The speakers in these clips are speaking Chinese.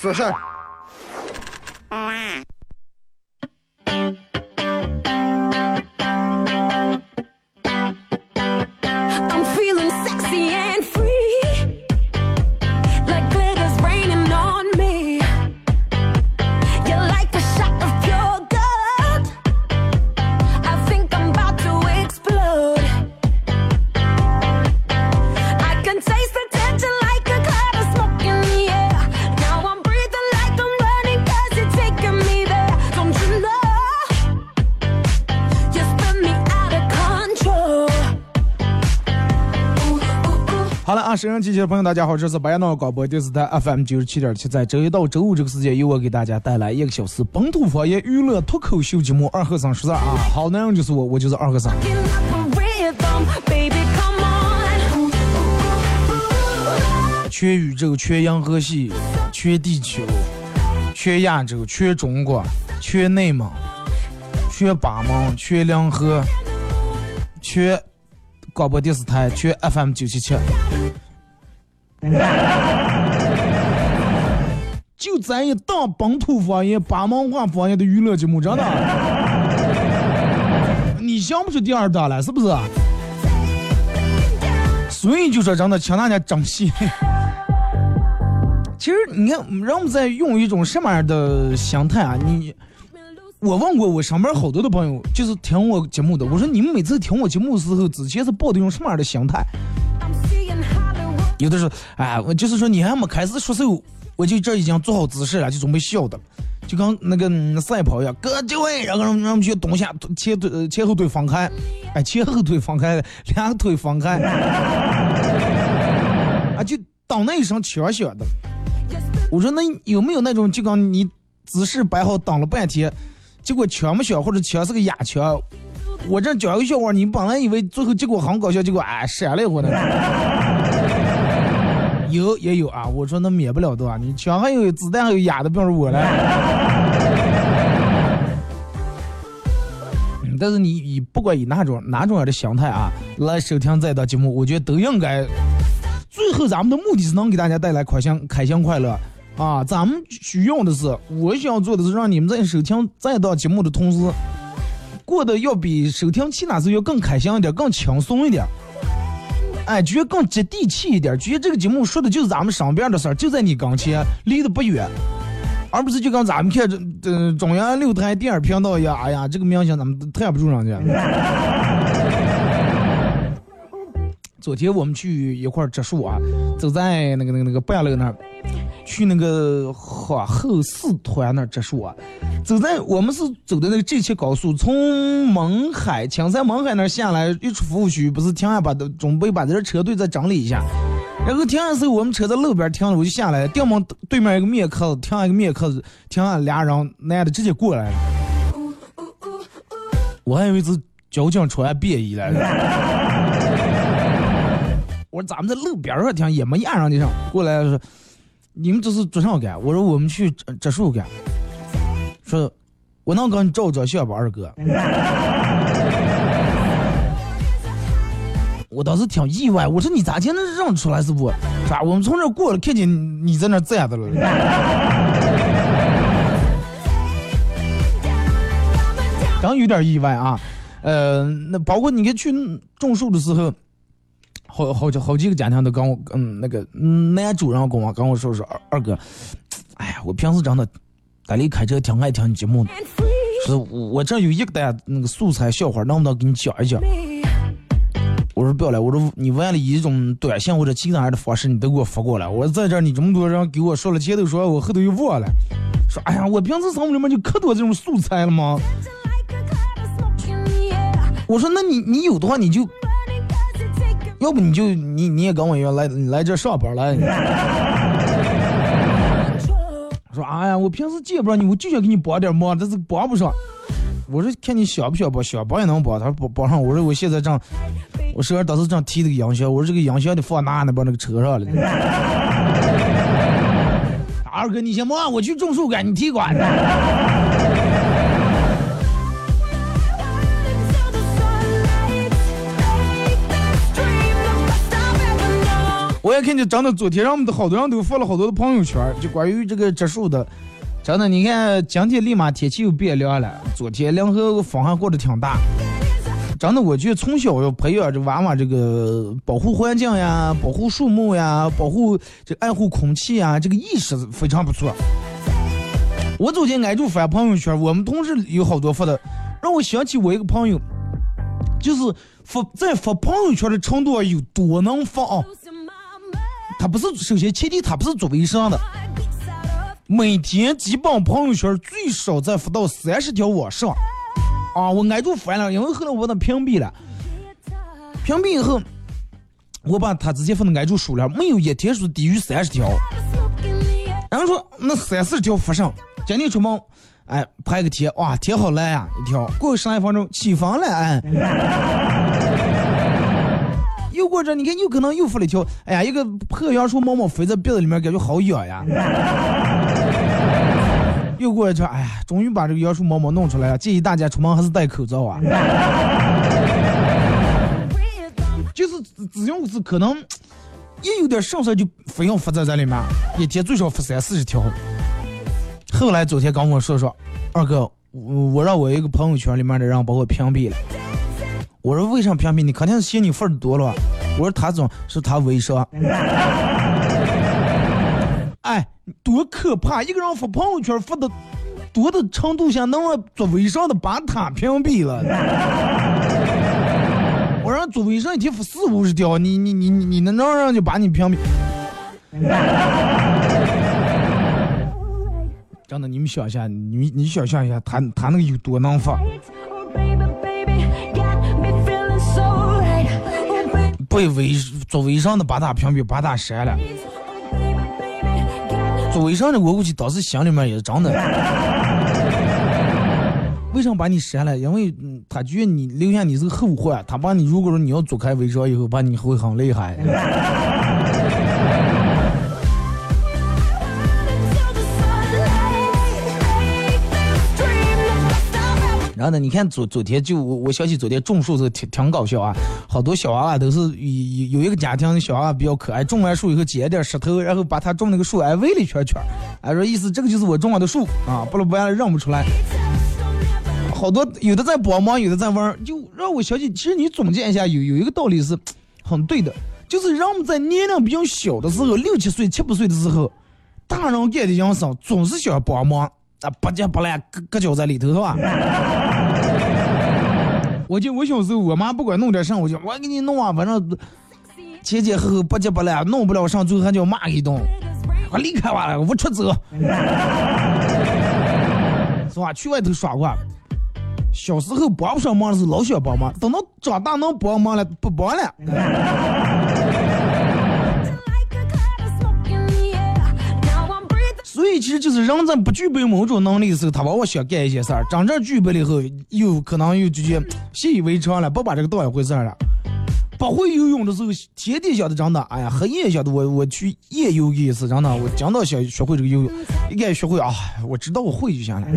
说好了啊，沈阳机器的朋友，大家好，这是白闹广播电视台 FM 九十七点七，在周一到周五这个时间，由我给大家带来一个小时本土方言娱乐脱口秀节目《二和尚说事儿》啊，好男人就是我，我就是二和尚。全宇宙，全银河系，全地球，全亚洲，全中国，全内蒙，全巴盟，全两河，全广播电视台，全 FM 九七七。就咱一档本土方言、巴蒙话方言的娱乐节目，真的，你想不出第二档来，是不是？所以就说真的，请大家珍惜。其实你看，人们在用一种什么样的心态啊？你，我问过我身边好多的朋友，就是听我节目的，我说你们每次听我节目的时候，之前是抱的一种什么样的心态？有的时候，哎，我就是说你还没开始说手，我就这已经做好姿势了，就准备笑的了，就跟那个、赛跑一样，哥就位，然后让让我们去蹲下，前腿、前后腿放开，哎，前后腿放开，两腿放开，啊，就当那一声枪响的。我说那有没有那种就刚你姿势摆好等了半天，结果枪没响或者枪是个哑枪，我这讲一个笑话，你本来以为最后结果很搞笑，结果哎闪了一会儿呢。有也有啊，我说那免不了的啊，你枪还有子弹还有哑的，别说我了。但是你以不管以哪种哪种样的心态啊来收听这档节目，我觉得都应该。最后咱们的目的是能给大家带来开心、开心、快乐啊！咱们需要的是，我想做的是让你们在收听这档节目的同时，过得要比收听其他时候更开心一点、更轻松一点。哎，觉得更接地气一点，觉得这个节目说的就是咱们身边的事儿，就在你跟前，离得不远，而不是就跟咱们看这这中央六台电影频道一样，哎呀，这个明星咱们太不住人家。昨天我们去一块植树啊，走在那个那个那个半路那儿，去那个花后四团那儿植树啊。走在我们是走的那个 G 七高速，从勐海青山勐海那下来，一出服务区，不是停下把的准备把这车队再整理一下。然后停下时候，我们车在路边停了，我就下来，掉门对面一个面客停下一个面客停下俩人，男的直接过来了，我还以为是交警出来便衣来了。我说咱们在路边上停也没压上去上，过来说你们这是做啥干？我说我们去植树干。说我能给你照照相吧，二哥。我当时挺意外，我说你咋就能认出来是不？是吧？我们从这过了，看见你在那站着了。刚有点意外啊，呃，那包括你看去种树的时候，好好几好几个家庭都跟我，嗯，那个嗯男主人跟我跟我说说二二哥，哎呀，我平时真的家里开车挺爱听你节目的说我我这有一个单那个素材笑话，能不能给你讲一讲？我说不要了，我说你完了以一种短信或者其他的方式，你都给我发过来。我说在这儿你这么多人给我说了，前头说我后头又忘了，说哎呀，我平时生活里面就可多这种素材了吗.我说那你你有的话你就要不你就你你也跟我一样来你来这上班来。control. 说哎呀，我平时见不着你，我就想给你帮点忙，但是帮不上。我说看你想不想帮，想帮也能帮。他说帮帮上，我说我现在正，我手上当时正提那个音箱，我说这个音箱得放哪呢？把那个车上了。二哥，你先忙，我去种树干，你提管。我也看见真的，昨天让我们的好多人都发了好多的朋友圈，就关于这个植树的。真的，你看今天立马天气又变凉了，昨天凉和风还过得挺大。真的，我觉得从小要培养这娃娃这个保护环境呀、保护树木呀、保护这爱护空气呀，这个意识非常不错。我昨天挨住发朋友圈，我们同事有好多发的，让我想起我一个朋友，就是发在发朋友圈的程度有多能发啊！他不是首先前提他不是做微商的，每天基本朋友圈最少在发到三十条往上。啊，我挨住烦了，因为后来我把他屏蔽了，屏蔽以后，我把他之前发的挨住数了，没有一天是低于三十条。然后说那三四十条发上，今天出门，哎，拍个贴，哇，贴好蓝呀、一条，过个十来分钟起房了，哎。又过这，你看又可能又发了一条，哎呀，一个破杨树毛毛飞在鼻子里面，感觉好痒呀。又过一条，哎呀，终于把这个杨树毛毛弄出来了，建议大家出门还是戴口罩啊。就是只要是可能一有点上色就非要发在这里面，一天最少发三四十条。后来昨天跟我说说，二哥，我我让我一个朋友圈里面的人把我屏蔽了。我说为啥屏蔽你？肯定是嫌你份儿多了？我说他总是他微商。哎，多可怕！一个人发朋友圈发的多的程度下，能让做微商的把他屏蔽了。我让做微商一天发四五十条，你你你你你能让人就把你屏蔽？真的，你们想一下，你你想象一下，他他那个有多能发？被微做微商的把他屏蔽，把他删了。做微商的，我估计当时心里面也是真的。为什么把你删了？因为他觉得你留下你是个后患，他把你如果说你要做开微商以后，把你会很厉害。然后呢，你看昨昨天就我我想起昨天种树这个挺挺搞笑啊，好多小娃娃都是有有一个家庭的小娃娃比较可爱，种完树以后捡点石头，然后把他种那个树哎围了一圈圈，哎说意思这个就是我种的树啊，不然不然认不出来。好多有的在帮忙，有的在玩儿，就让我想起，其实你总结一下，有有一个道理是很对的，就是人们在年龄比较小的时候，六七岁、七八岁的时候，大人干的养生总是想帮忙。啊，不急不烂，搁搁脚在里头是吧？我记得我小时候，我妈不管弄点啥，我就我给你弄啊，反正前前后后不急不烂，弄不了上，最后还叫骂一顿，我离开我了，我出走，是吧？去外头耍过。小时候帮不上忙的时候老想帮忙，等到长大能帮忙了，不帮了。所以其实就是人在不具备某种能力的时候，他往往想干一些事儿；真正具备了以后，又可能又直接习以为常了，不把这个当一回事儿了。不会游泳的时候，天天想的真的，哎呀，黑夜想的我我去夜游一次，真的，我真的想学会这个游泳，应该学会啊，我知道我会就行了。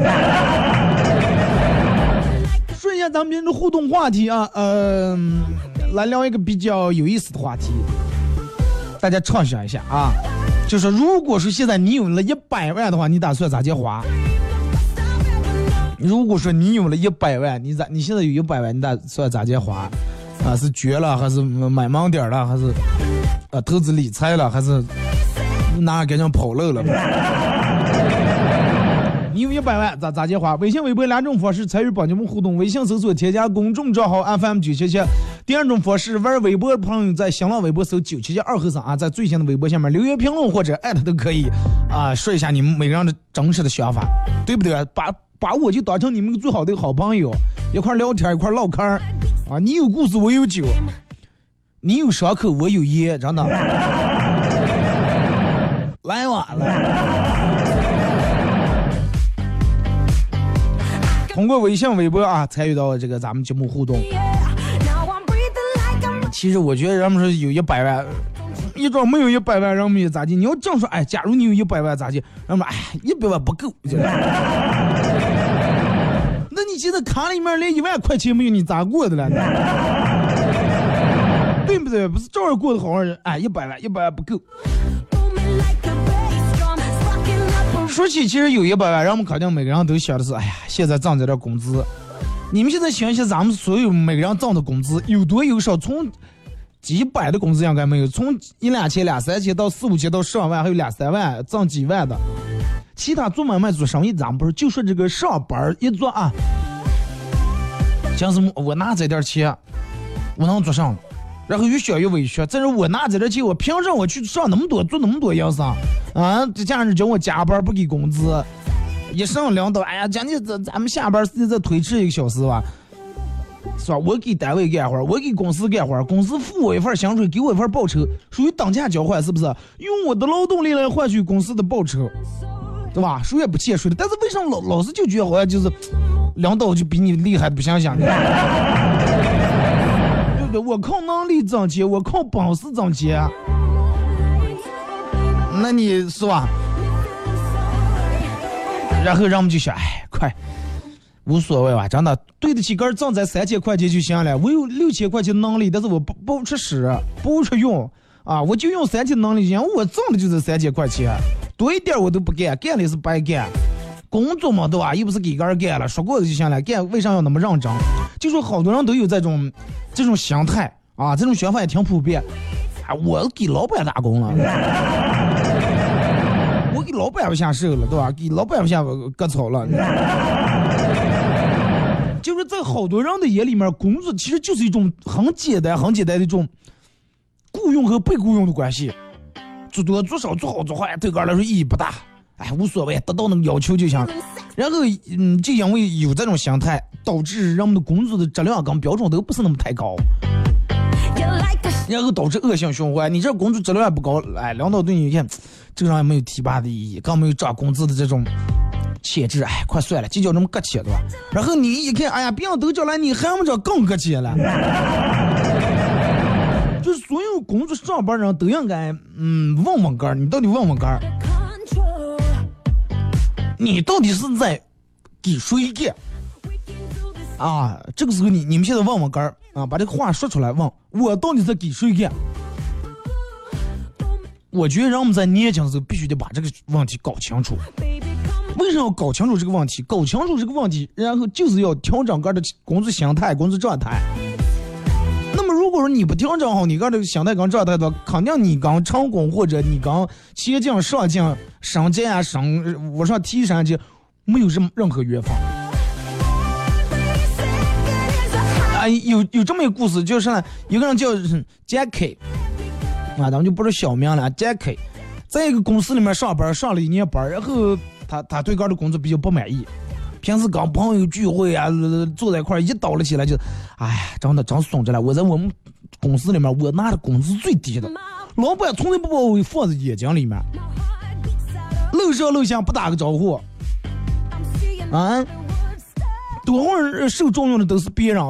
顺一下咱们今天的互动话题啊，嗯、来聊一个比较有意思的话题，大家畅想一下啊。就是如果说现在你有了一百万的话，你打算咋接花？如果说你有了一百万，你咋你现在有一百万，你打算咋接花？啊，是绝了，还是买盲点了，还是啊投资理财了，还是哪给人跑路了？你有一百万咋咋接花？微信、微博两种方式参与帮节目互动。微信搜索添加公众账号 FM 九七七。第二种方式，玩微博的朋友在新浪微博搜“九七七二和尚”啊，在最新的微博下面留言评论或者艾特都可以啊，说一下你们每个人的真实的想法，对不对？把把我就当成你们最好的好朋友，一块聊天，一块唠嗑啊。你有故事，我有酒；你有伤口，我有烟，真的。来晚了。通过微信、微博啊，参与到这个咱们节目互动。其实我觉得人们说有一百万，一说没有一百万，人们也咋地？你要正说，哎，假如你有一百万咋地？人们，哎，一百万不够。那你现在卡里面连一万块钱没有，你咋过的了？对不对？不是照样过得好好的？哎，一百万，一百万不够。说起其实有一百万，人们肯定每个人都想的是，哎呀，现在挣这点工资。你们现在想想，咱们所有每个人挣的工资有多有少？从几百的工资应该没有，从一两千、两三千到四五千到上万，还有两三万挣几万的。其他做买卖做生意，咱们不是就说这个上班一做啊，像是我拿这点钱，我能做上，然后越想越委屈。再说我拿这点钱，我凭什么我去上那么多做那么多营生啊？这家人叫我加班不给工资，一上领导，哎呀，讲你咱咱们下班时间再推迟一个小时吧。是吧？我给单位干活，我给公司干活，公司付我一份薪水，给我一份报酬，属于等价交换，是不是？用我的劳动力来换取公司的报酬，对吧？谁也不欠谁的。但是为什么老老是就觉得好像就是领导就比你厉害，不想想的？对不对？我靠能力挣钱，我靠本事挣钱，那你是吧？然后让我们就想，哎，快，无所谓吧，真的对得起个儿挣咱三千块钱就行了。我有六千块钱能力，但是我不不出使，不出用啊，我就用三千能力就行。我挣的就是三千块钱，多一点我都不干，干了也是白干。工作嘛，对吧？又不是给个人干了，说过就行了，干为啥要那么认真？就说好多人都有这种这种心态啊，这种想法也挺普遍。啊，我给老板打工了。我给老板不下手了，对吧？给老板不下割草了。就是在好多人的眼里面，工作其实就是一种很简单、很简单的一种雇佣和被雇佣的关系，做多做少、做好做坏，对个人来说意义不大。哎，无所谓，达到那个要求就行。然后，嗯，就因为有这种心态，导致人们的工作的质量跟标准都不是那么太高。然后导致恶性循环。你这工作质量也不高，哎，领导对你一看，这个人也没有提拔的意义，更没有涨工资的这种潜质，哎，快算了，计较这么搁浅对吧？然后你一看，哎呀，别人都叫了，你还没叫更搁浅了。就是所有工作上班人都应该，嗯，问问个儿，你到底问问个儿，你到底是在给谁干？啊，这个时候你你们现在问问个儿啊，把这个话说出来，问我到底在给谁干？我觉得人们在年轻的时候必须得把这个问题搞清楚。为什么要搞清楚这个问题？搞清楚这个问题，然后就是要调整个的工作心态、工作状态。那么，如果说你不调整好你个的心态跟状态的话，肯定你刚成功或者你刚前进、上进、升级啊、升往上提升去，没有任任何缘分。啊，有有这么一个故事，就是呢，有个人叫杰克，啊，咱们就不是小名了，杰克，在一个公司里面上班，上了一年班，然后他他对个的工作比较不满意，平时跟朋友聚会啊，呃坐在一块儿一倒了起来就，哎呀，真的真损着了。我在我们公司里面，我拿的工资最低的，老板从来不把我放在眼睛里面，楼上楼下不打个招呼，啊，多会儿受重用的都是别人，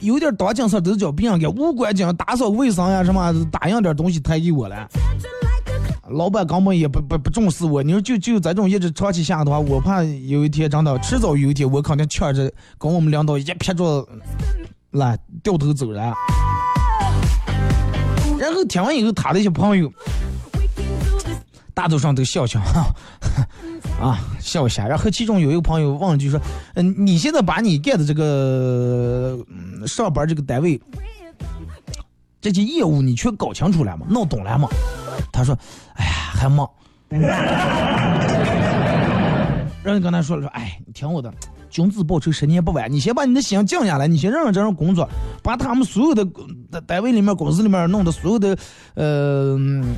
有点当紧事儿都是叫别人给，物管紧打扫卫生呀什么，打印点东西抬给我了。老板根本也不不不重视我，你说就就这种一直长期下的话，我怕有一天真的迟早有一天我肯定劝着跟我们领导一撇着来掉头走人。然后听完以后，他的一些朋友大多上都笑笑，啊笑一下。然后其中有一个朋友问了句说：“嗯、你现在把你干的这个、嗯上班这个单位这些业务你全搞清楚了吗？弄懂了吗？”他说：“哎呀，还忙。”人跟他说了说：“哎，你听我的，君子报仇，十年不晚。你先把你的心静下来，你先认认真真工作，把他们所有的单位里面、公司里面弄的所有的，呃，嗯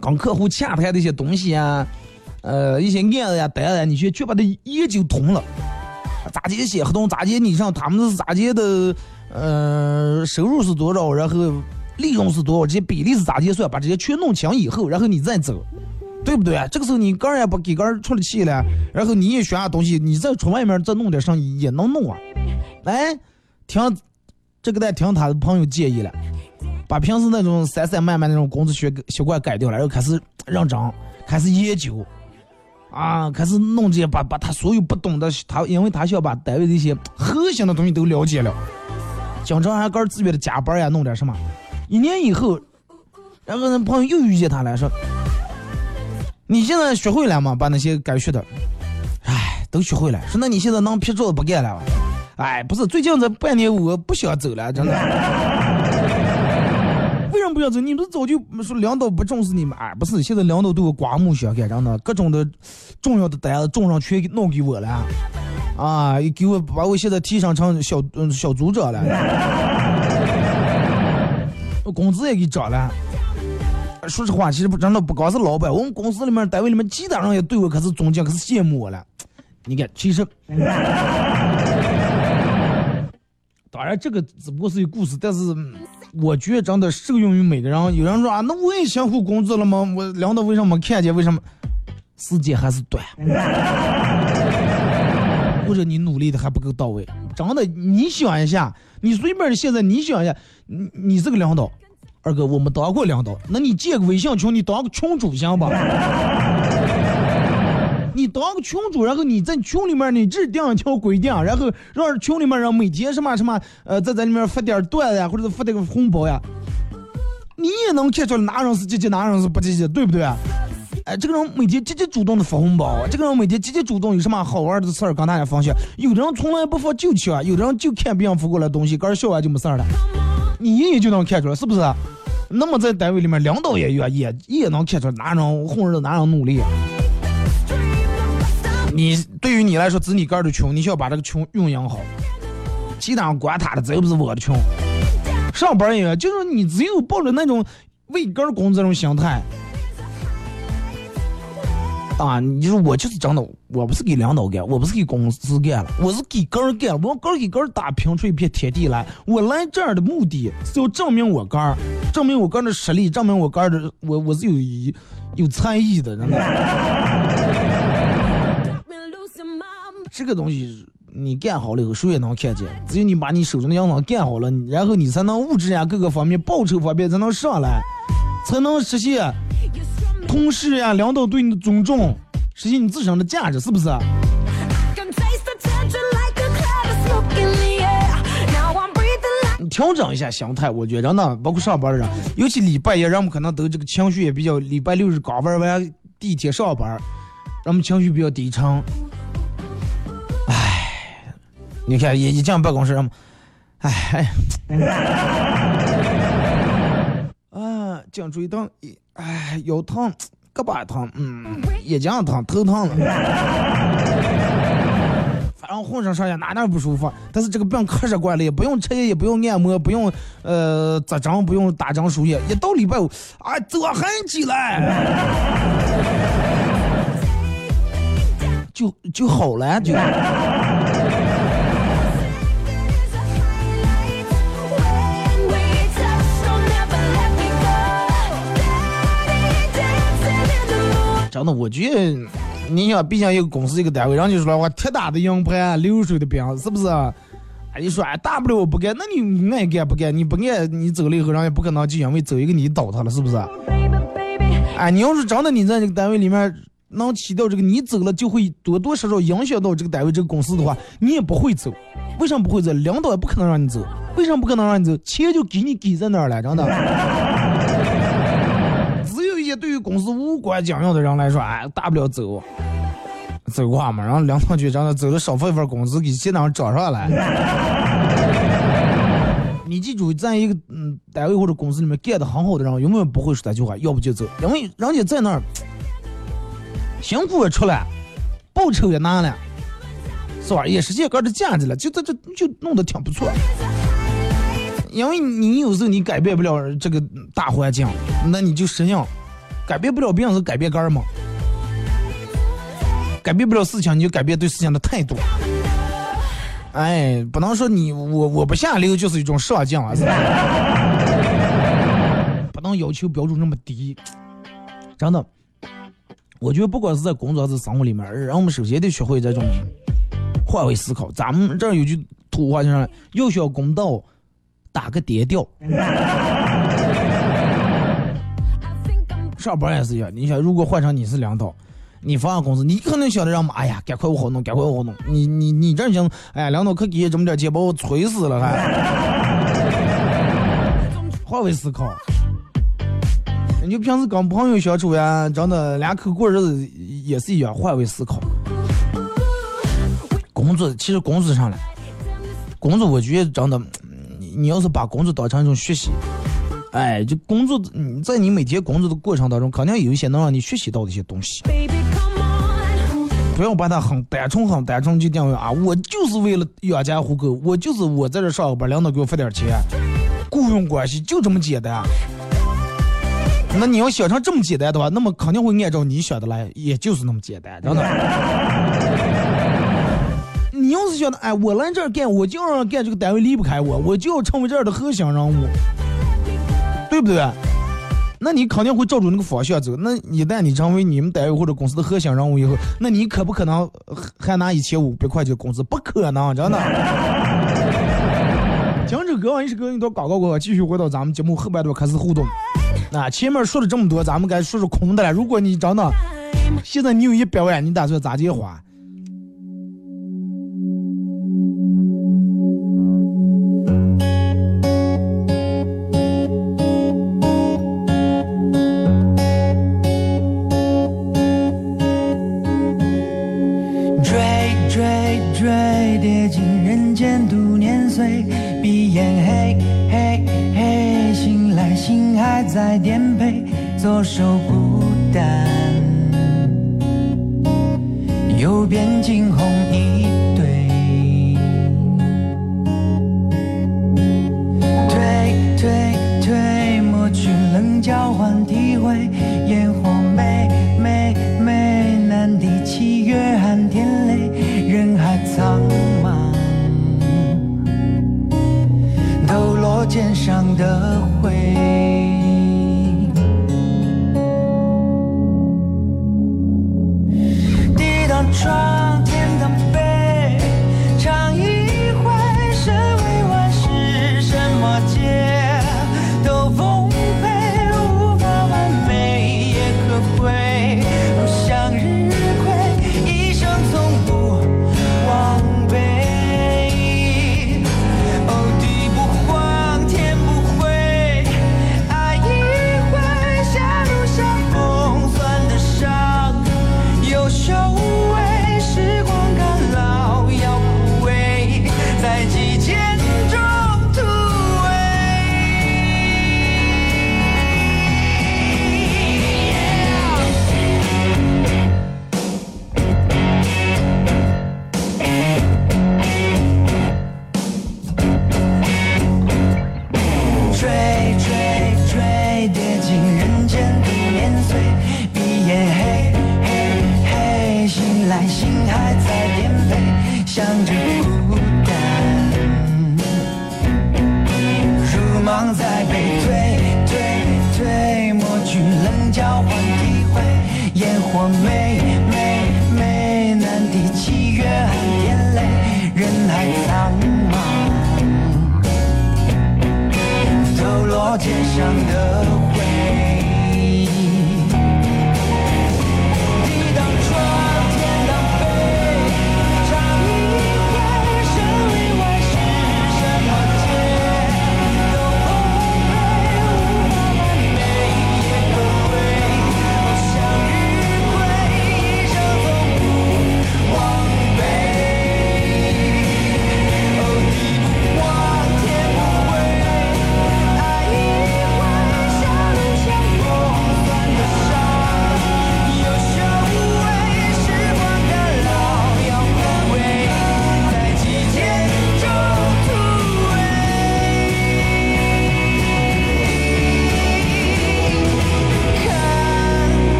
跟客户洽谈的一些东西啊，呃，一些案子呀、单子呀，你先去把它研究通了。咋接写合同？咋接你上？他们是咋接的？呃，收入是多少？然后利润是多少？这些比例是咋计算？把这些全弄清以后，然后你再走。对不对？这个时候你个人也不给个人出了气了，然后你也学下东西，你再出外面再弄点生意也能弄啊。哎，听这个得听他的朋友建议了，把平时那种散散漫漫那种工资习习惯改掉了，然后开始认真，开始研究，啊，开始弄这些，把把他所有不懂的，他因为他需要把单位的一些核心的东西都了解了，经常还个人自愿的加班呀，弄点什么。一年以后，然后那朋友又遇见他了，说：“你现在学会了吗？把那些该学的，哎，都学会了。说那你现在能撇桌子不干了？哎，不是，最近这半年我不想走了，真的。为什么不想走？你们早就说领导不重视你们，哎，不是，现在领导对我刮目相看，真的，各种的重要的单子重上全给弄给我了，啊，给我把我现在提升成小嗯小组长了。”工资也给涨了。说实话，其实不真的不光是老板，我们公司里面、单位里面，其他人也对我可是尊敬，可是羡慕我了。你看，其实，当然这个只不过是一个故事，但是我觉得真的适用于每个人。有人说啊，那我也辛苦工作了吗？我领导为什么没看见？为什么？时间还是短，或者你努力的还不够到位。真的，你想一下，你随便现在你想一下，你你是个领导，二哥我们当过领导，那你建个微信群，你当个群主行吧？你当个群主，然后你在群里面你制定一条规定，然后让群里面人每天什么什么，呃，在在里面发点段子呀，或者发点个红包呀，你也能看出来哪人是积极，哪人是不积极，对不对？哎，这个人每天积极主动的发红包，这个人每天积极主动有什么好玩的事儿跟大家分享。有的人从来不发就吃，有的人就看别人发过来东西，个人笑完就没事儿了。你一眼就能看出来，是不是？那么在单位里面，领导也也也也能看出来哪人混日子，哪人努力。你对于你来说，只是你个人的穷，你需要把这个穷运营好。其他管他的，这又不是我的穷。上班也就是你只有抱着那种为个人工作这种心态。啊，你说我就是真的，我不是给领导干，我不是给公司干了，我是给个人干，我个人给个人打拼出一片天地来。我来这儿的目的是要证明我个儿，证明我个人的实力，证明我个人的我我是有有才艺的，真的。这个东西你干好了以后，谁也能看见。只有你把你手中的样子干好了，然后你才能物质呀各个方面、报酬方面才能上来，才能实现。同事呀，领导对你的尊重，实现你自身的价值，是不是？你调整一下心态，我觉得呢，包括上班的人，尤其礼拜一，人们可能都这个情绪也比较。礼拜六是刚玩完地铁上班，人们情绪比较低沉。唉，你看一一进办公室，人们，唉，啊，颈椎疼，哎，腰疼，胳膊疼，嗯，眼睛疼，头疼了，反正浑身上下哪哪不舒服。但是这个病可是惯了，也不用吃药，也不用按摩，不用呃扎针，不用打针输液。一到礼拜五，啊，早喊起来，就就好了，就。那，我觉得，你想，毕竟一个公司一个单位，人家说了话，铁打的营盘，流水的兵，是不是？哎，你说，哎，大不了我不干，那你爱干不干？你不干，你走了以后，人家不可能就因为走一个你倒他了，是不是？哎，你要是真的你在这个单位里面能起到这个，你走了就会多多少少影响到这个单位这个公司的话，你也不会走。为什么不会走？领导也不可能让你走。为什么不可能让你走？钱就给你给在那儿了，真的。对于公司无关紧要的人来说，哎，大不了走，走 qua 嘛，然后领导局长的走了少发一份工资，给其他人涨上来。你记住，在一个嗯单位或者公司里面干的很好的人，永远不会说那句话，要不就走，因为人家在那儿辛苦也出来，报酬也拿了，是吧？也实现个人的价值了，就这这就弄得挺不错。因为你有时候你改变不了这个大环境，那你就适应；改变不了别人，是改变个人嘛。改变不了事情，你就改变对事情的态度。哎，不能说你我我不下流就是一种上进啊，是吧？不能要求标准那么低，真的。我觉得不管是在工作还是生活里面，人我们首先得学会这种换位思考。咱们这儿有句土话叫啥？要想公道，打个跌调。上班也是一样，你想，如果换成你是领导，你发完工资，你肯定想着让妈，哎呀，赶快我好弄，赶快我好弄。你你你这行，哎呀，领导可给这么点钱，把我催死了还。换位思考，你就平时跟朋友相处呀，真的两口过日子也是一样，换位思考。工作其实工作上来，工作我觉得真的，你你要是把工作当成一种学习，哎，就工作你在你每天工作的过程当中，肯定有一些能让你学习到的一些东西。baby, 不要把它很单纯很单纯就定位啊，我就是为了养家糊口，我就是我在这上个班，领导给我发点钱，雇佣关系就这么简单。那你要想成这么简单的话，那么肯定会按照你想的来，也就是那么简单，真的。你要是想的，哎，我来这儿干，我就要让干这个单位离不开我，我就要成为这儿的核心人物，对不对？那你肯定会照着那个方向走。那一旦你成为你们单位或者公司的核心人物以后，那你可不可能呃还拿一千五百块钱工资？不可能，真的。讲这歌完一首歌一段广告过后，继续回到咱们节目后半段开始互动。那前面说了这么多，咱们该说说空的了。如果你真的现在你有一百万，你打算咋地花？多少孤单，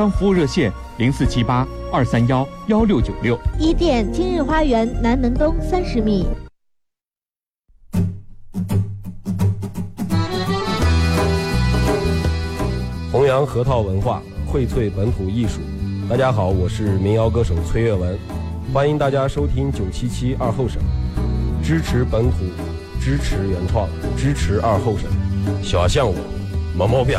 康服务热线零四七八二三幺幺六九六。一店今日花园南门东三十米。弘扬核桃文化，荟萃本土艺术。大家好，我是民谣歌手崔月文，欢迎大家收听九七七二后省，支持本土，支持原创，支持二后省。小象我，没毛病。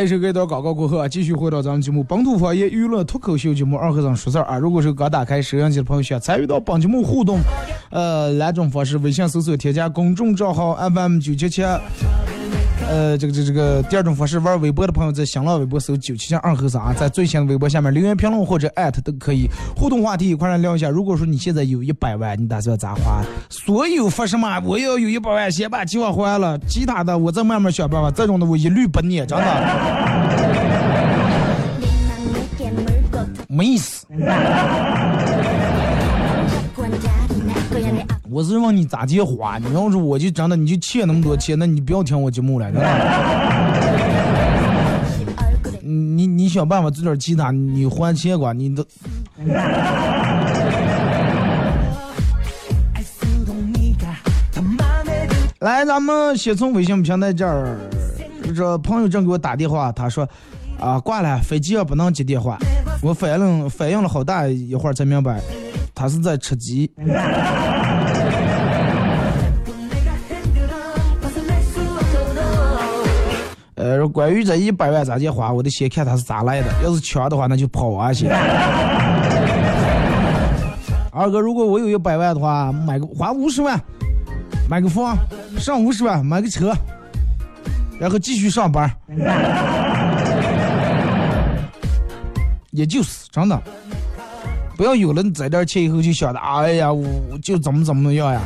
来，一首歌一段广告过后啊，继续回到咱们节目本土方言娱乐脱口秀节目二和尚说事儿啊。如果是刚打开收音机的朋友，想参与到本节目互动，呃，两种方式：微信搜索添加公众账号 FM 九七七。呃这个这这个第二种方式玩微博的朋友在新浪微博搜九七二和三啊在最新的微博下面留言评论或者艾特都可以互动话题一块来聊一下如果说你现在有一百万你打算咋花所有发什么我要有一百万先把计划还了其他的我再慢慢想办法这种的我一律不念真的没意思我是问你咋接话你要是我就真的你就欠那么多钱那你不要听我节目了你你想办法做点其他你还钱吧你都。来咱们先从微信平台这儿这朋友正给我打电话他说啊挂了飞机也不能接电话。我反应反应了好大一会儿才明白他是在吃鸡。呃，关于这一百万咋去花，我得先看他是咋来的。要是抢的话，那就跑啊先。二哥，如果我有一百万的话，买个花五十万，买个房，上五十万买个车，然后继续上班。也就是真的，不要有了你攒点钱以后就想着，哎呀，我我就怎么怎么样呀，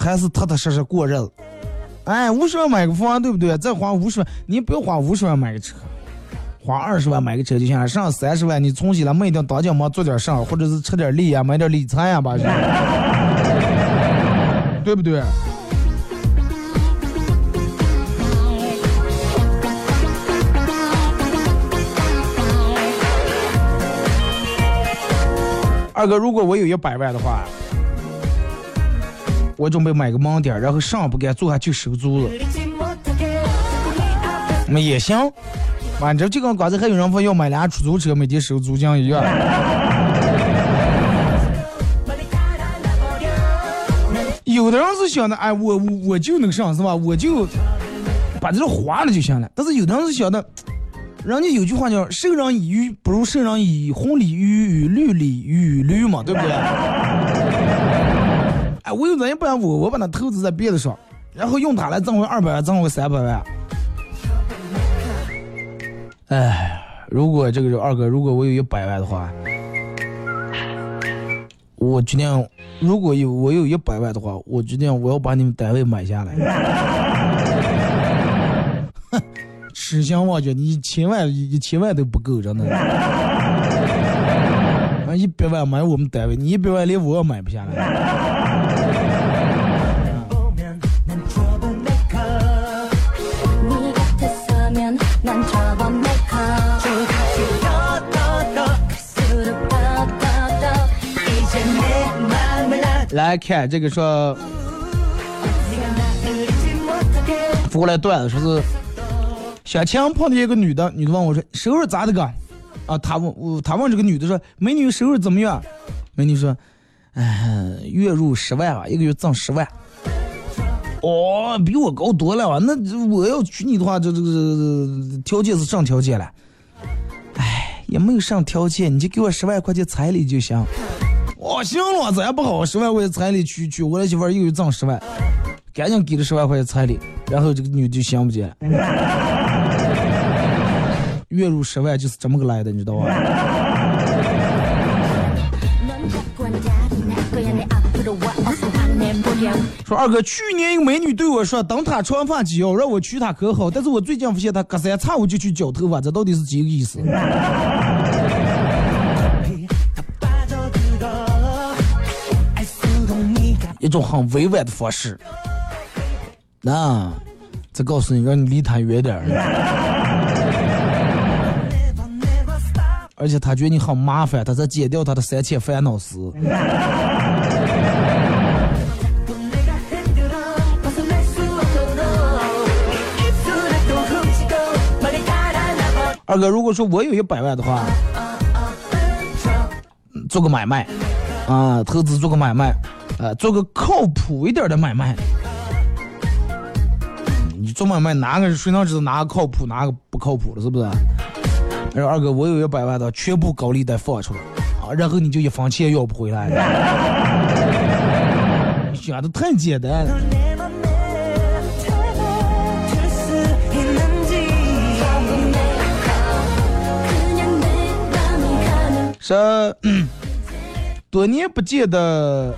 还是踏踏实实过日子。哎，五十万买个房，对不对？再花五十万，你不要花五十万买个车，花二十万买个车就行了。剩三十万你存起来，每天当家忙做点事儿，或者是吃点力呀，买点理财呀吧，是对不对？二哥，如果我有一百万的话，我准备买个盲点，然后上不敢坐下去收租了。那也行，反正就跟刚才还有人说要买辆出租车，每天收租金一样。有的人是想的，哎，我我我就能上是吧？我就把这划了就行了。但是有的人是想的，人家有句话叫“圣人以鱼，不如圣人以红鲤鱼与绿鲤鱼与驴”嘛，对不对？哎，我有这一百万，我我把它投资在别的上，然后用它来挣回二百万，挣回三百万。哎，如果这个是二哥，如果我有一百万的话，我决定，如果有我有一百万的话，我决定我要把你们单位买下来。哼，痴心妄想，你一千万一千万都不够，真的。啊，一百万买我们单位，你一百万连我也买不下来。南来看这个说，不过来段子说是，小强碰见一个女的，女的问我说，收入咋的个，啊，他问我，他问这个女的说，美女收入怎么样，美女说，哎，月入十万吧，一个月挣十万。哦，比我高多了啊！那我要娶你的话，这这个条件是上条件了。哎，也没有上条件，你就给我十万块钱彩礼就行。哦，行了，这也不好，十万块钱彩礼娶娶我的媳妇儿又有挣十万，赶紧给了十万块钱彩礼，然后这个女的就相不见了。月入十万就是这么个来的，你知道吧？说二哥，去年一个美女对我说，等她长发及腰，让我娶她可好。但是我最近发现她隔三差五就去绞头发，这到底是几个意思？一种很委婉的方式。那、再告诉你，让你离她远点。而且她觉得你很麻烦，她在减掉她的三千烦恼丝。二哥，如果说我有一百万的话，做个买卖，啊，投资做个买卖，啊，做个靠谱一点的买卖。你做买卖哪个谁能知道哪个靠谱，哪个不靠谱的，是不是？然后二哥，我有一百万的，全部高利贷放出来，啊，然后你就一分钱要不回来了。想的太简单了。这多年不见的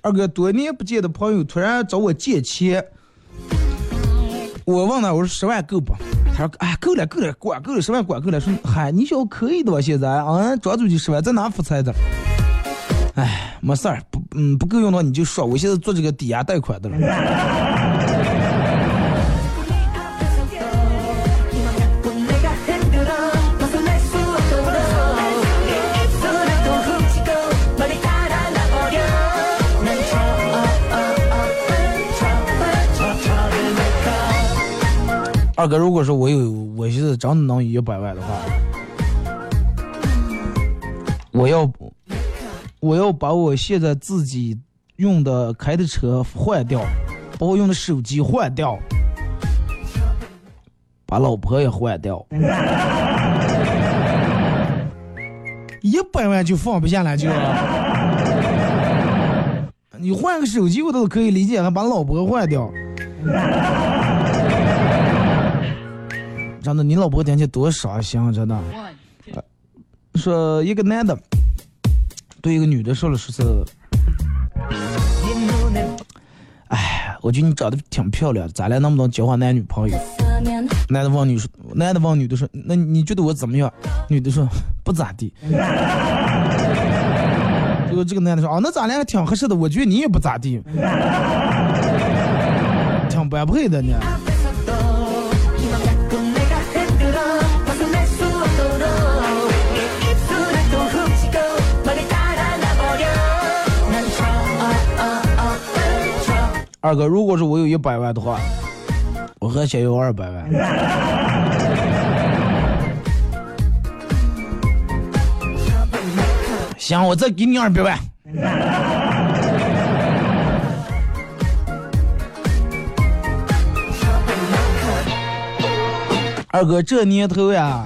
二哥，多年不见的朋友突然找我借钱，我问他，我说十万够不？他说哎，够了够了，管够了，十万管够了。说嗨，你小子可以的吧？现在啊，转出去十万，在哪发财的？哎，没事儿，不嗯不够用的话你就说，我现在做这个抵押贷款的了。二哥，如果说我有，我现在真的能有一百万的话，我要，我要把我现在自己用的开的车换掉，把我用的手机换掉，把老婆也换掉，一百万就放不下来就。你换个手机我都可以理解，还把老婆换掉。真的，你老婆听起来多伤心啊！真的。说一个男的对一个女的说了说是，哎，我觉得你长得挺漂亮，咱俩能不能交换男女朋友？男的问女说，男的问女的说，那你觉得我怎么样？女的说不咋地。结果这个男的说，哦，那咱俩挺合适的，我觉得你也不咋地，挺般配的呢。二哥，如果是我有一百万的话，我还想要二百万。行，我再给你二百万。二哥，这年头呀，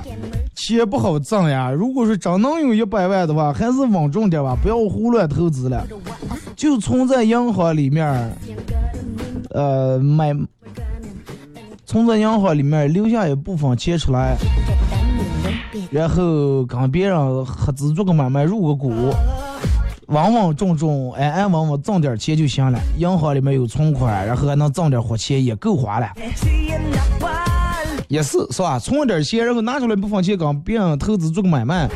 钱不好挣呀。如果说真能有一百万的话，还是稳重点吧，不要胡乱投资了。就存在银行里面，呃，买存在银行里面，留下一部分钱出来，然后跟别人合资做个买卖，入个股，稳稳重重，安安稳稳挣点钱就行了。银行里面有存款，然后还能挣点活钱，也够花了。也是是吧，存点钱，然后拿出来一部分钱，跟别人投资做个买卖，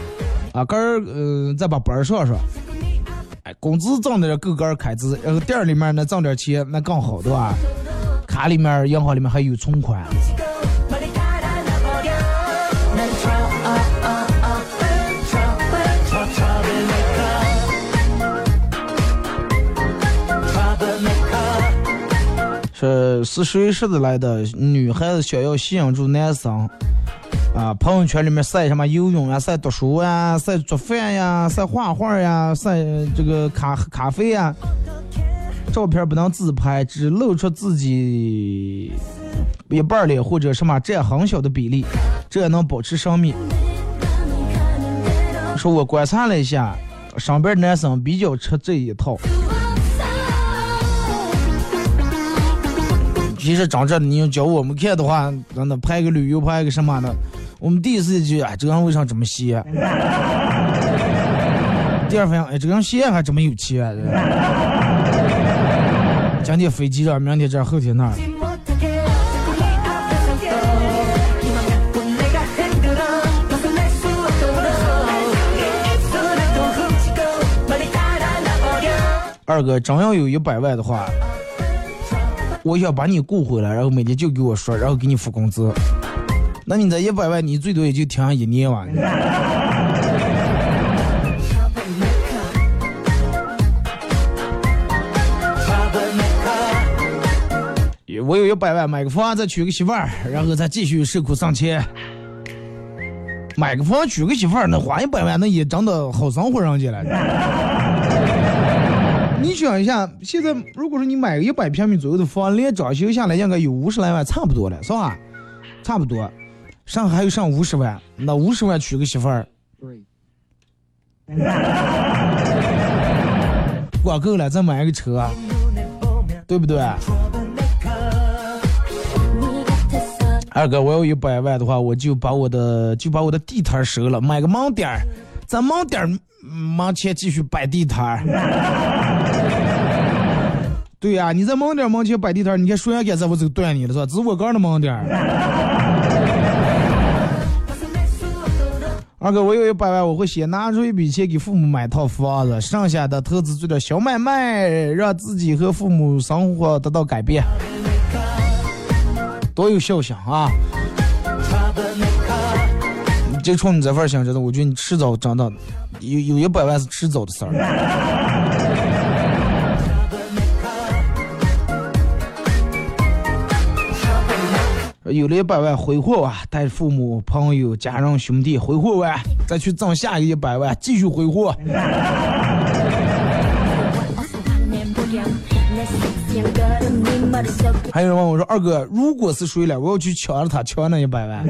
啊，跟儿嗯，再把本儿上上。哎，工资挣的够格开支，然后店里面呢挣点钱那刚好，对吧？卡里面，银行里面还有存款。是是属于的来的，女孩子想要吸引住男生。啊，朋友圈里面晒什么游泳啊、晒读书啊、晒做饭呀、晒画画呀、晒这个咖咖啡呀，照片不能自拍，只露出自己一半脸或者什么占很小的比例，这样能保持神秘。说我观察了一下，上边男生比较吃这一套。其实长这你要教我们看的话，真的拍个旅游，拍个什么的，我们第一次就哎，这个人为啥这么闲？第二反应，哎，这个人闲还这么有钱？今天飞机这，明天这儿，后天那儿。二哥，真要有一百万的话，我想把你雇回来，然后每天就给我说，然后给你付工资。那你这一百万，你最多也就停一年哇。我有一百万，买个房，再娶个媳妇儿，然后再继续受苦上钱。买个房，娶个媳妇儿，那花一百万，那也真的好生活上去了。你想一下，现在如果说你买个一百平米左右的房，连装修下来应该有五十来万，差不多了，是吧？差不多，上还有上五十万，那五十万娶个媳妇儿，管够了，再买一个车，对不对？二哥，我要一百万的话，我就把我的就把我的地摊收了，买个盲点儿，咱盲点儿忙前继续摆地摊儿。对呀、你在门店儿门前摆地摊儿，你看谁也敢在我这断你了是吧？只是我个人的盲点儿。二哥，我有一百万，我会先拿出一笔钱给父母买套房子，剩下的投资做点小买卖，让自己和父母生活得到改变。多有孝心啊！就冲你这份想着的，我觉得你迟早长大有有一百万是迟早的事儿。有了一百万挥霍完，带父母、朋友、家人、兄弟挥霍完，再去挣下一个一百万，继续挥霍。还有人问我说：“二哥，如果是谁了，我要去抢了他抢那一百万。”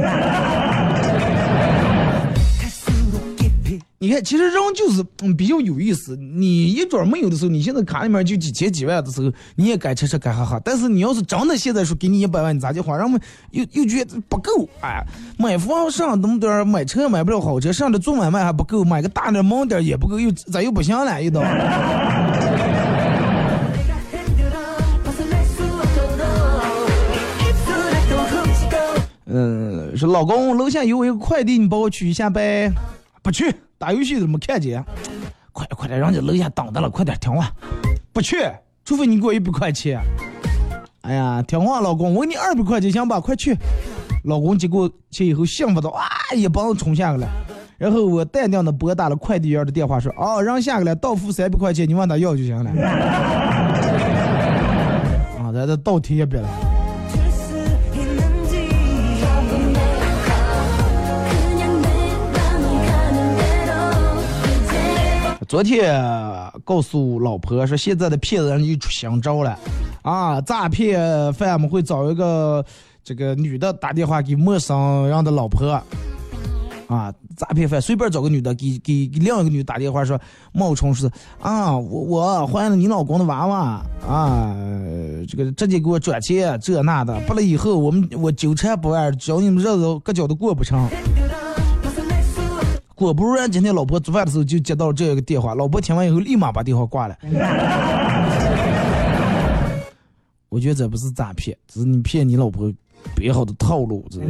你看，其实人就是嗯比较有意思。你一准没有的时候，你现在卡里面就几千几万的时候，你也该吃吃该喝喝。但是你要是真的现在说给你一百万，你咋就花？人们又又觉得不够，哎，买房上那么点，买车买不了好车，上的做买卖还不够，买个大点门店也不够，又咋又不行了？一刀。嗯，说老公，楼下有我一个快递，你帮我取一下呗？不去，打游戏怎么看见？快点快点，人家楼下等着了，快点听话。不去，除非你给我一百块钱。哎呀，听话，老公，我给你二百块钱行吧？快去。老公接过钱以后，幸福的啊，一帮子冲下来了。然后我淡定的拨打了快递员的电话，说：“哦，让下个来到付三百块钱，你问他要就行了。”啊，咱这倒贴一笔了。昨天告诉老婆说，现在的骗子人又出新招了，啊，诈骗犯们会找一个这个女的打电话给陌生人的老婆，啊，诈骗犯随便找个女的给给给另一个女的打电话说，冒充是啊，我我怀了你老公的娃娃啊，这个直接给我转钱这那的，不了以后我们我纠缠不完，叫你们日子各脚都过不成。果不然，今天老婆做饭的时候就接到这个电话，老婆听完以后立马把电话挂了。我觉得这不是诈骗，只是你骗你老婆别好的套路。这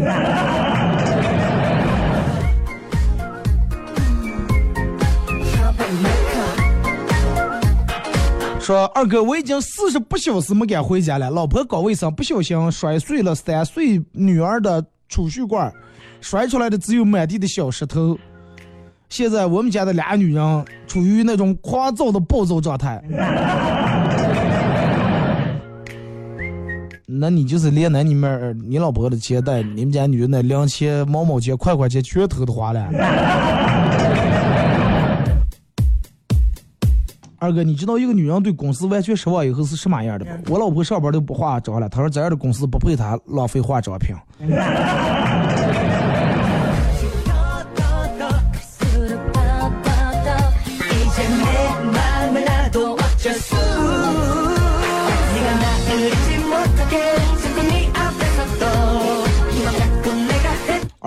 说二哥，我已经四十八小时没敢回家了，老婆搞卫生不小心摔碎了三岁女儿的储蓄罐，摔出来的只有满地的小石头。现在我们家的俩女人处于那种狂躁的暴躁状态。那你就是连那里面你老婆的钱袋，你们家女人那零钱、毛毛钱、块块钱全偷的花了。二哥，你知道一个女人对公司完全失望以后是什么样的吗？我老婆上班都不化妆了，她说这样的公司不配她浪费化妆品。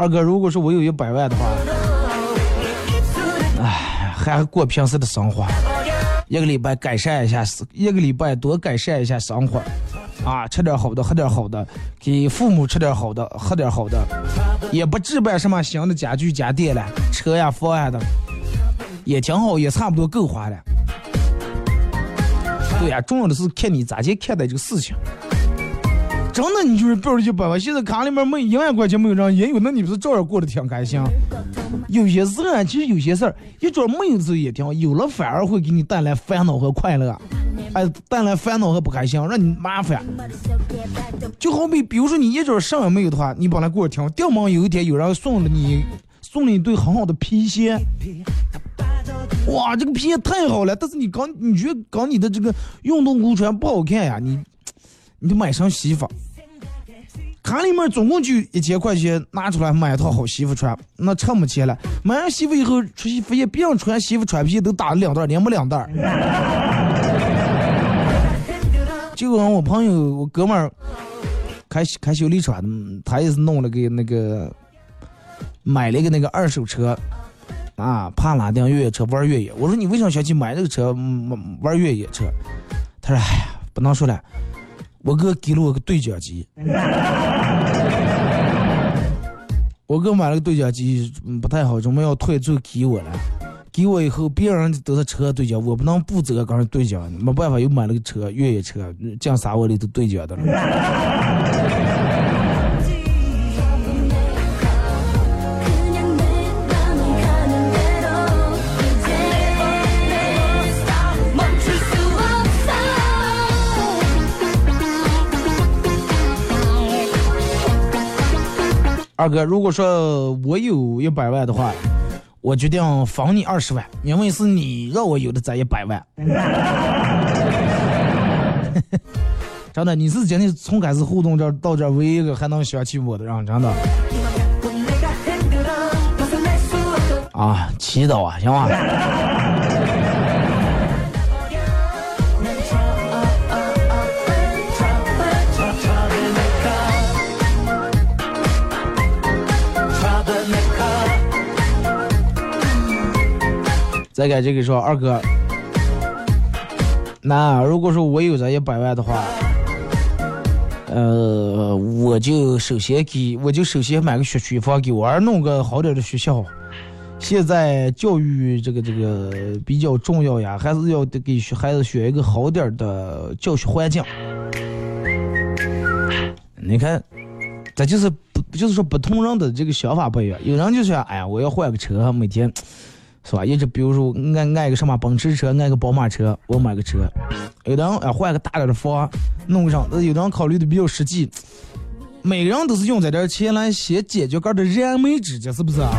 二哥，如果说我有一百万的话，唉，还过平时的生活，一个礼拜改善一下，一个礼拜多改善一下生活，啊，吃点好的，喝点好的，给父母吃点好的，喝点好的，也不置办什么新的家具家电了，车呀房呀的，也挺好，也差不多够花了。对呀，重要的是看你咋去看待这个事情。真的，你就是比如一百万，现在卡里面没一万块钱没有人也有，那你不是照样过得挺开心？有些事儿啊，其实有些事儿，一准没有时候也挺好，有了反而会给你带来烦恼和快乐，哎，带来烦恼和不开心，让你麻烦。就好比，比如说你一桌什么没有的话，你本来过得挺好，掉毛有一天有人送了你，送了一对很好的皮鞋，哇，这个皮鞋太好了，但是你刚你觉得刚你的这个运动裤穿不好看呀，你你就买双西服。卡里面总共就一千块钱，拿出来买一套好西服穿，那撑不起了。买完西服以后出去发现别人穿西服穿皮都打了两袋，连没两袋。就跟我朋友我哥们儿开开修理厂，他也是弄了个那个买了一个那个二手车，啊，帕拉丁越野车玩越野。我说你为什么想去买这个车玩越野车？他说哎呀，不能说了。我哥给了我个对讲机，我哥买了个对讲机，不太好，准备要退，就给我了。给我以后，别人都是车对讲，我不能不这跟人对讲，没办法，又买了个车，越野车，讲啥我里头对讲的了。二哥，如果说我有一百万的话，我决定防你二十万，因为是你让我有的攒一百万。真的，你是今天从开始互动这到这唯一一个还能想起我的人，真的。啊，祈祷啊，行吧。再给这个说二哥，那如果说我有这一百万的话，呃，我就首先给我就首先买个学区房，给我儿弄个好点的学校。现在教育这个这个比较重要呀，还是要给孩子选一个好点的教学环境。你看，这就是不就是说不同人的这个想法不一样，有人就想，哎呀，我要换个车，每天。是吧？一直比如说爱爱个什么奔驰车，爱个宝马车，我买个车。有的人啊换个大点的房，弄上。有的人考虑的比较实际，每个人都是用这点钱来先解决个的燃眉之急，是不是啊？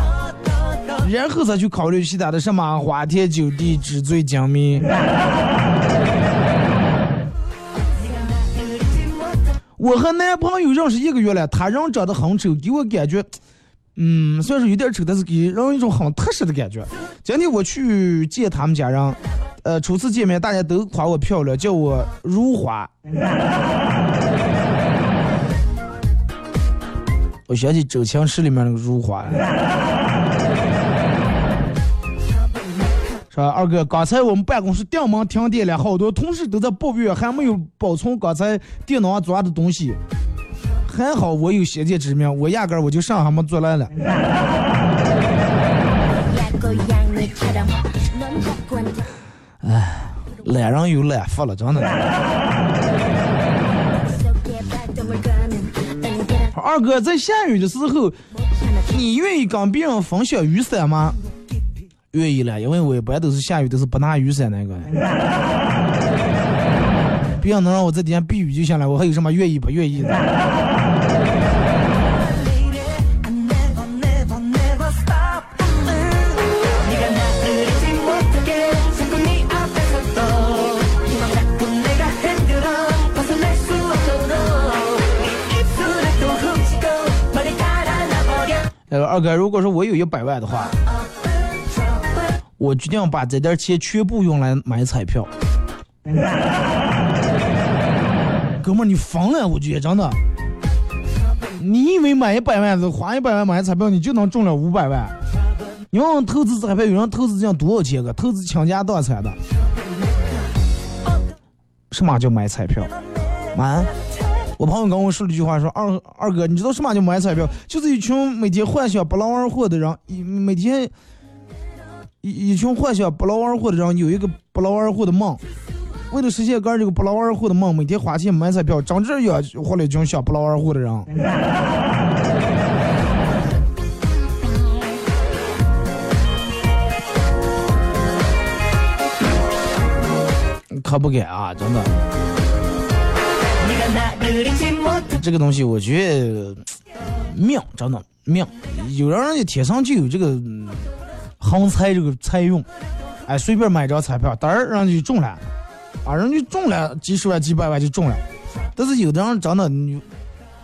然后再去考虑其他的什么花天酒地、纸醉金迷。我和男朋友认识一个月了，他人长得很丑，给我感觉。嗯，虽然说有点丑，但是给人一种很踏实的感觉。今天我去见他们家人，呃，初次见面，大家都夸我漂亮，叫我如花。我想起周星驰里面那个如花。是吧，二哥？刚才我们办公室电门停电了，好多同事都在抱怨还没有保存刚才电脑上装的东西。还好我有先见之明，我压根儿我就上还没做来了。哎，懒人有懒福了，真的。二哥在下雨的时候，你愿意跟别人分享雨伞吗？愿意了，因为我一般都是下雨都是不拿雨伞那个。别人能让我在底下避雨就行了，我还有什么愿意不愿意的？二哥，如果说我有一百万的话，我决定把这点钱全部用来买彩票。哥们儿，你疯了！我觉得真的，你以为买一百万，花一百万买彩票，你就能中了五百万？你问问投资彩票，有人投资这样多少钱个？投资倾家荡产的。什么叫买彩票？买？我朋友跟我说了一句话，说二二哥，你知道什么叫买彩票？就是一群每天幻想不劳而获的人，一每天一一群幻想不劳而获的人，有一个不劳而获的梦。为了实现个这个不劳而获的梦，每天花钱买彩票，张志远活了一群想不劳而获的人。可不敢啊，真的。这个东西，我觉得命真的命，有人人家天生就有这个嗯横财这个财运，哎，随便买张彩票，嘚儿让就中了，啊，人就中了几十万、几百万就中了。但是有的人真的，你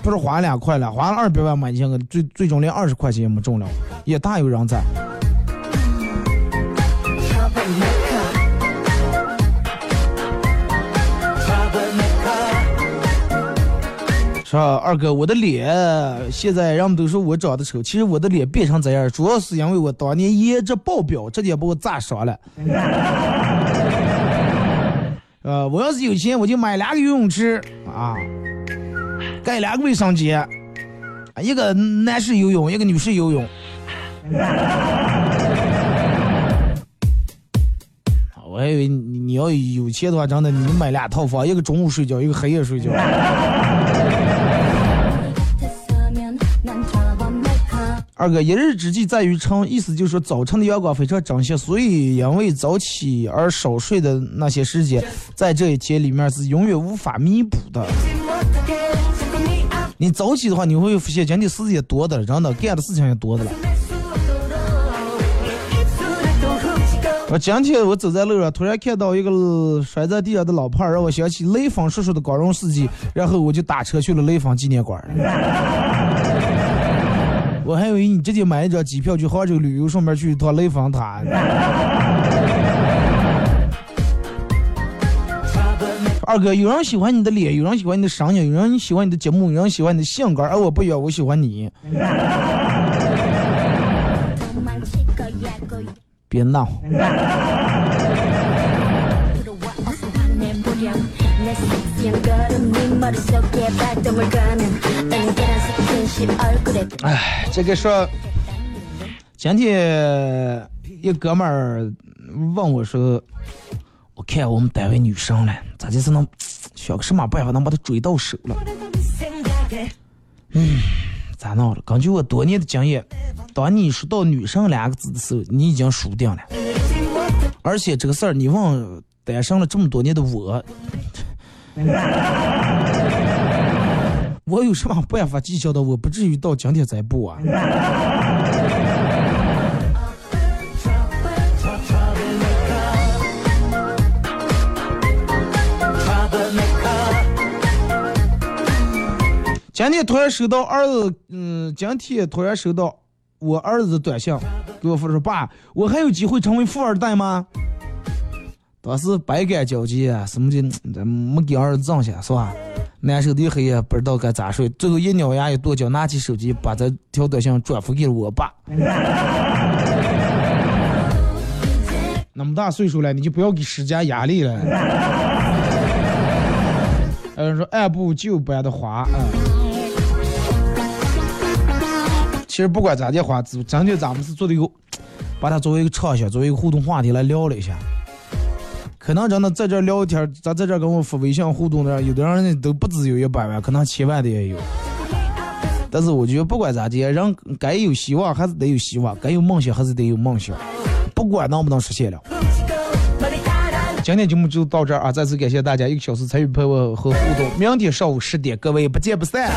不是花两块了，花了二百万买进个，最最终连二十块钱也没中了，也大有人在。是吧，二哥，我的脸现在人们都说我长得丑，其实我的脸变成这样，主要是因为我当年颜值爆表，直接把我砸伤了。呃，我要是有钱，我就买两个游泳池啊，盖两个卫生间，一个男士游泳，一个女士游泳。我还以为你你要有钱的话，真的你买俩套房，一个中午睡觉，一个黑夜睡觉。二哥，一日之计在于晨，意思就是说早晨的阳光非常珍惜，所以因为早起而少睡的那些时间，在这一天里面是永远无法弥补的。你早起的话，你会发现今天时间也多的了，真的干的事情也多的了。我今天我走在路上，突然看到一个摔在地上的老伴儿，让我想起雷锋叔叔的光荣事迹，然后我就打车去了雷锋纪念馆。我还以为你直接买一张机票去杭州旅游，顺便去一趟雷峰塔。二哥，有人喜欢你的脸，有人喜欢你的声音，有人喜欢你的节目，有人喜欢你的性格，而我不一样，我喜欢你。别闹。哎，这个说，今天一哥们儿问我说，我看我们单位女生了，咋就是能 想个什么办法能把她追到手了？嗯，咋弄了？根据我多年的经验，当你说到女生两个字的时候，你已经输定了。而且这个事儿，你问单身了这么多年的我。我有什么办法计较的？我不至于到今天才步啊！今天突然收到儿子，嗯，今天突然收到我儿子短信，给我发说：“爸，我还有机会成为富二代吗？”当时百感交集啊，什么的没给儿子挣下是吧？难受的很也不知道该咋说，最后一咬牙一跺脚，拿起手机把这条短信转发给了我爸。那么大岁数了，你就不要给施加压力了。有人说按部就班的花，嗯。其实不管咋的话，真的咱们是做的一个，把它作为一个畅想，作为一个互动话题来聊了一下。可能真的在这聊天，咱在这跟我发微信互动的，有的人都不止有一百万，可能千万的也有。但是我觉得不管咋的，人该有希望还是得有希望，该有梦想还是得有梦想，不管能不能实现了。今天节目就到这儿啊！再次感谢大家一个小时参与陪我和互动，明天上午十点，各位不见不散。